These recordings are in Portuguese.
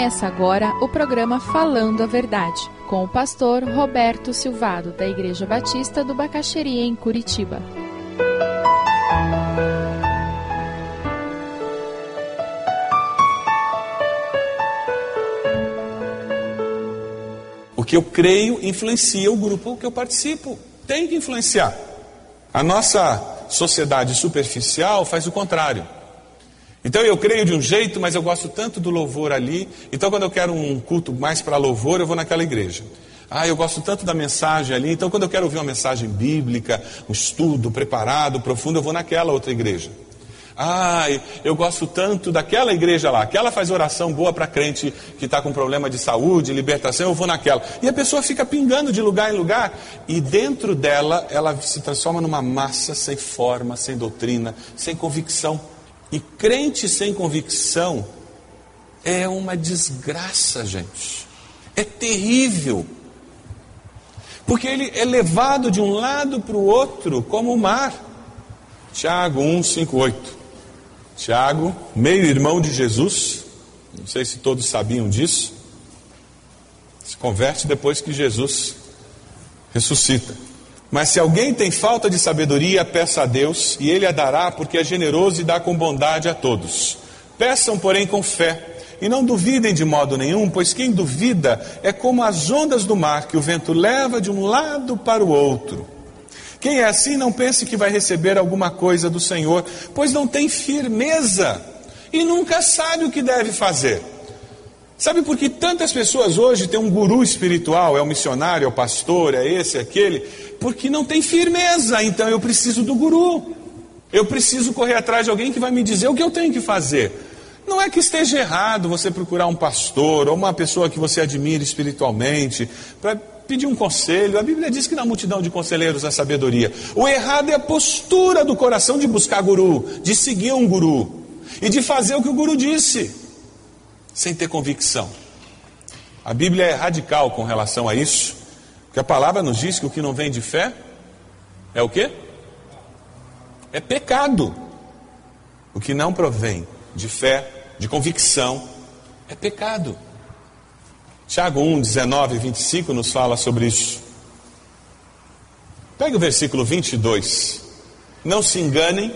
Começa agora o programa Falando a Verdade, com o pastor Roberto Silvado, da Igreja Batista do Bacaxeria, em Curitiba. O que eu creio influencia o grupo que eu participo. Tem que influenciar. A nossa sociedade superficial faz o contrário. Então eu creio de um jeito, mas eu gosto tanto do louvor ali. Então quando eu quero um culto mais para louvor, eu vou naquela igreja. Ah, eu gosto tanto da mensagem ali. Então quando eu quero ouvir uma mensagem bíblica, um estudo preparado, profundo, eu vou naquela outra igreja. Ah, eu gosto tanto daquela igreja lá. Aquela faz oração boa para crente que está com problema de saúde, libertação, eu vou naquela. E a pessoa fica pingando de lugar em lugar. E dentro dela, ela se transforma numa massa sem forma, sem doutrina, sem convicção. E crente sem convicção é uma desgraça, gente. É terrível. Porque ele é levado de um lado para o outro como o mar. Tiago 1, 5, 8. Tiago, meio-irmão de Jesus, não sei se todos sabiam disso, se converte depois que Jesus ressuscita. Mas se alguém tem falta de sabedoria, peça a Deus, e Ele a dará, porque é generoso e dá com bondade a todos. Peçam, porém, com fé, e não duvidem de modo nenhum, pois quem duvida é como as ondas do mar que o vento leva de um lado para o outro. Quem é assim, não pense que vai receber alguma coisa do Senhor, pois não tem firmeza e nunca sabe o que deve fazer. Sabe por que tantas pessoas hoje têm um guru espiritual, é o missionário, é o pastor, é esse, é aquele? Porque não tem firmeza, então eu preciso do guru. Eu preciso correr atrás de alguém que vai me dizer o que eu tenho que fazer. Não é que esteja errado você procurar um pastor ou uma pessoa que você admira espiritualmente para pedir um conselho. A Bíblia diz que na multidão de conselheiros há sabedoria. O errado é a postura do coração de buscar guru, de seguir um guru e de fazer o que o guru disse sem ter convicção. A Bíblia é radical com relação a isso, porque a palavra nos diz que o que não vem de fé é o quê? É pecado. O que não provém de fé, de convicção, é pecado. Tiago 1, 19 e 25 nos fala sobre isso. Pegue o versículo 22. Não se enganem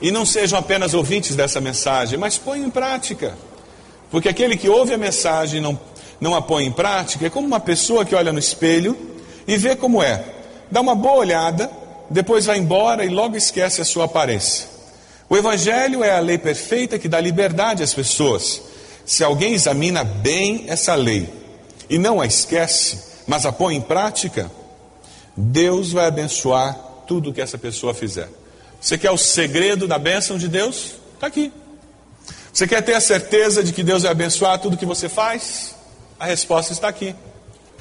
e não sejam apenas ouvintes dessa mensagem, mas ponham em prática. Porque aquele que ouve a mensagem e não, não a põe em prática é como uma pessoa que olha no espelho e vê como é. Dá uma boa olhada, depois vai embora e logo esquece a sua aparência. O Evangelho é a lei perfeita que dá liberdade às pessoas. Se alguém examina bem essa lei e não a esquece, mas a põe em prática, Deus vai abençoar tudo que essa pessoa fizer. Você quer o segredo da bênção de Deus? Está aqui. Você quer ter a certeza de que Deus vai abençoar tudo que você faz? A resposta está aqui.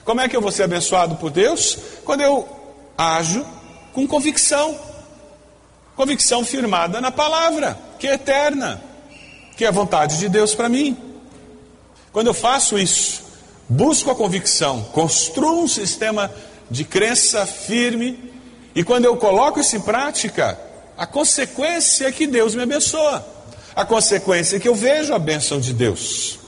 Como é que eu vou ser abençoado por Deus? Quando eu ajo com convicção. Convicção firmada na palavra, que é eterna, que é a vontade de Deus para mim. Quando eu faço isso, busco a convicção, construo um sistema de crença firme, e quando eu coloco isso em prática, a consequência é que Deus me abençoa. A consequência é que eu vejo a bênção de Deus.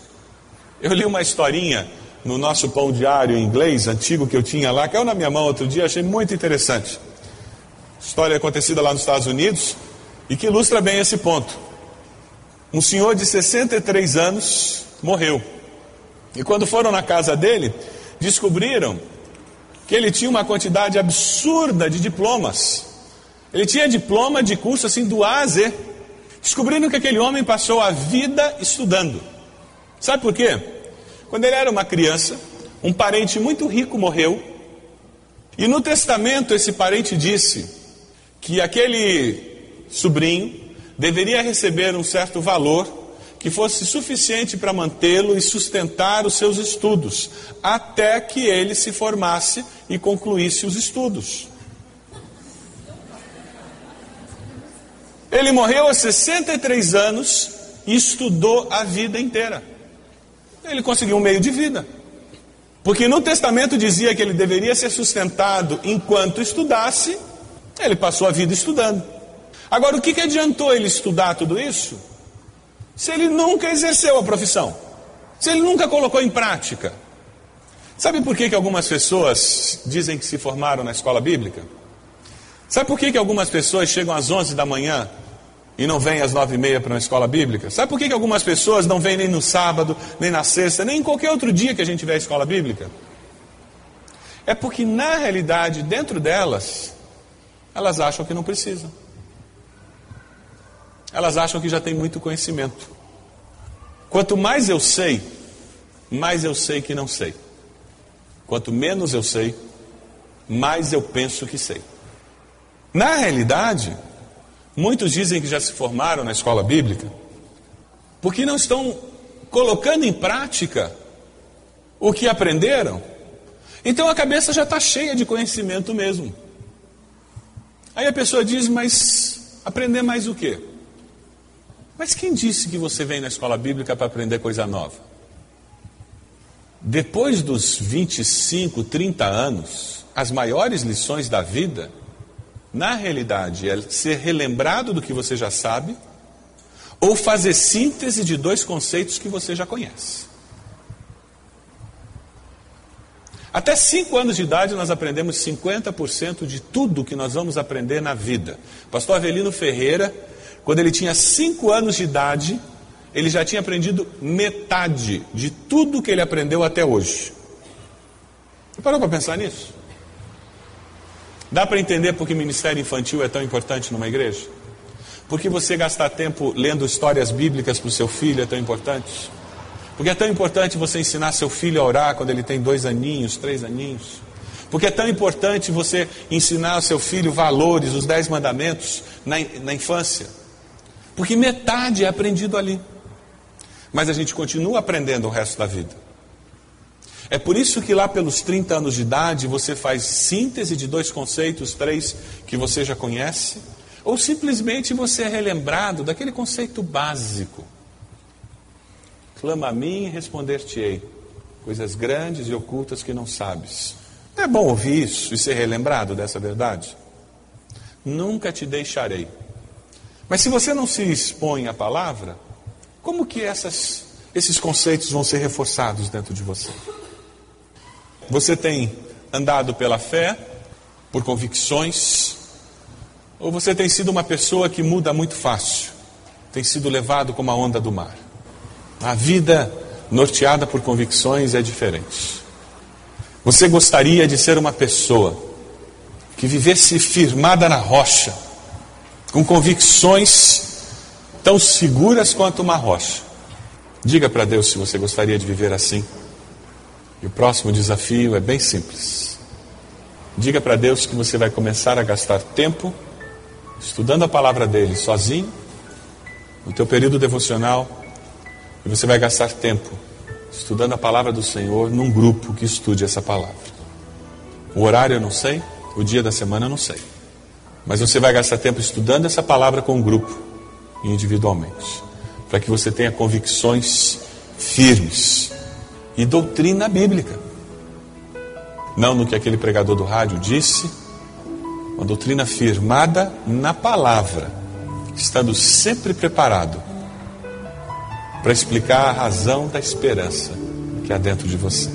Eu li uma historinha no nosso pão diário em inglês, antigo que eu tinha lá, caiu na minha mão outro dia, achei muito interessante. História acontecida lá nos Estados Unidos e que ilustra bem esse ponto. Um senhor de 63 anos morreu. E quando foram na casa dele, descobriram que ele tinha uma quantidade absurda de diplomas. Ele tinha diploma de curso assim do A a Z. Descobriram que aquele homem passou a vida estudando. Sabe por quê? Quando ele era uma criança, um parente muito rico morreu, e no testamento esse parente disse que aquele sobrinho deveria receber um certo valor que fosse suficiente para mantê-lo e sustentar os seus estudos, até que ele se formasse e concluísse os estudos. Ele morreu aos 63 anos e estudou a vida inteira. Ele conseguiu um meio de vida. Porque no testamento dizia que ele deveria ser sustentado enquanto estudasse, ele passou a vida estudando. Agora, o que, que adiantou ele estudar tudo isso? Se ele nunca exerceu a profissão. Se ele nunca colocou em prática. Sabe por que, que algumas pessoas dizem que se formaram na escola bíblica? Sabe por que, que algumas pessoas chegam às 11 da manhã e não vêm às nove e meia para uma escola bíblica? Sabe por que, que algumas pessoas não vêm nem no sábado, nem na sexta, nem em qualquer outro dia que a gente tiver escola bíblica? É porque, na realidade, dentro delas, elas acham que não precisam. Elas acham que já tem muito conhecimento. Quanto mais eu sei, mais eu sei que não sei. Quanto menos eu sei, mais eu penso que sei. Na realidade, muitos dizem que já se formaram na escola bíblica porque não estão colocando em prática o que aprenderam. Então a cabeça já está cheia de conhecimento mesmo. Aí a pessoa diz, mas aprender mais o quê? Mas quem disse que você vem na escola bíblica para aprender coisa nova? Depois dos 25, 30 anos, as maiores lições da vida, na realidade, é ser relembrado do que você já sabe ou fazer síntese de dois conceitos que você já conhece. Até 5 anos de idade nós aprendemos 50% de tudo que nós vamos aprender na vida. Pastor Avelino Ferreira quando ele tinha cinco anos de idade, ele já tinha aprendido metade de tudo que ele aprendeu até hoje. Você parou para pensar nisso? Dá para entender porque o ministério infantil é tão importante numa igreja? Porque você gastar tempo lendo histórias bíblicas para o seu filho é tão importante? Porque é tão importante você ensinar seu filho a orar quando ele tem dois aninhos, três aninhos? Porque é tão importante você ensinar ao seu filho valores, os dez mandamentos na, na infância? Porque metade é aprendido ali. Mas a gente continua aprendendo o resto da vida. É por isso que lá pelos 30 anos de idade você faz síntese de dois conceitos, três que você já conhece, ou simplesmente você é relembrado daquele conceito básico. Clama a mim e responder-te-ei, coisas grandes e ocultas que não sabes. É bom ouvir isso e ser relembrado dessa verdade? Nunca te deixarei mas se você não se expõe à palavra, como que essas, esses conceitos vão ser reforçados dentro de você? Você tem andado pela fé, por convicções, ou você tem sido uma pessoa que muda muito fácil, tem sido levado como a onda do mar? A vida norteada por convicções é diferente. Você gostaria de ser uma pessoa que vivesse firmada na rocha, com convicções tão seguras quanto uma rocha. Diga para Deus se você gostaria de viver assim. E o próximo desafio é bem simples. Diga para Deus que você vai começar a gastar tempo estudando a palavra dele sozinho, no teu período devocional, e você vai gastar tempo estudando a palavra do Senhor num grupo que estude essa palavra. O horário eu não sei, o dia da semana eu não sei. Mas você vai gastar tempo estudando essa palavra com o um grupo individualmente, para que você tenha convicções firmes e doutrina bíblica. Não no que aquele pregador do rádio disse, uma doutrina firmada na palavra, estando sempre preparado para explicar a razão da esperança que há dentro de você.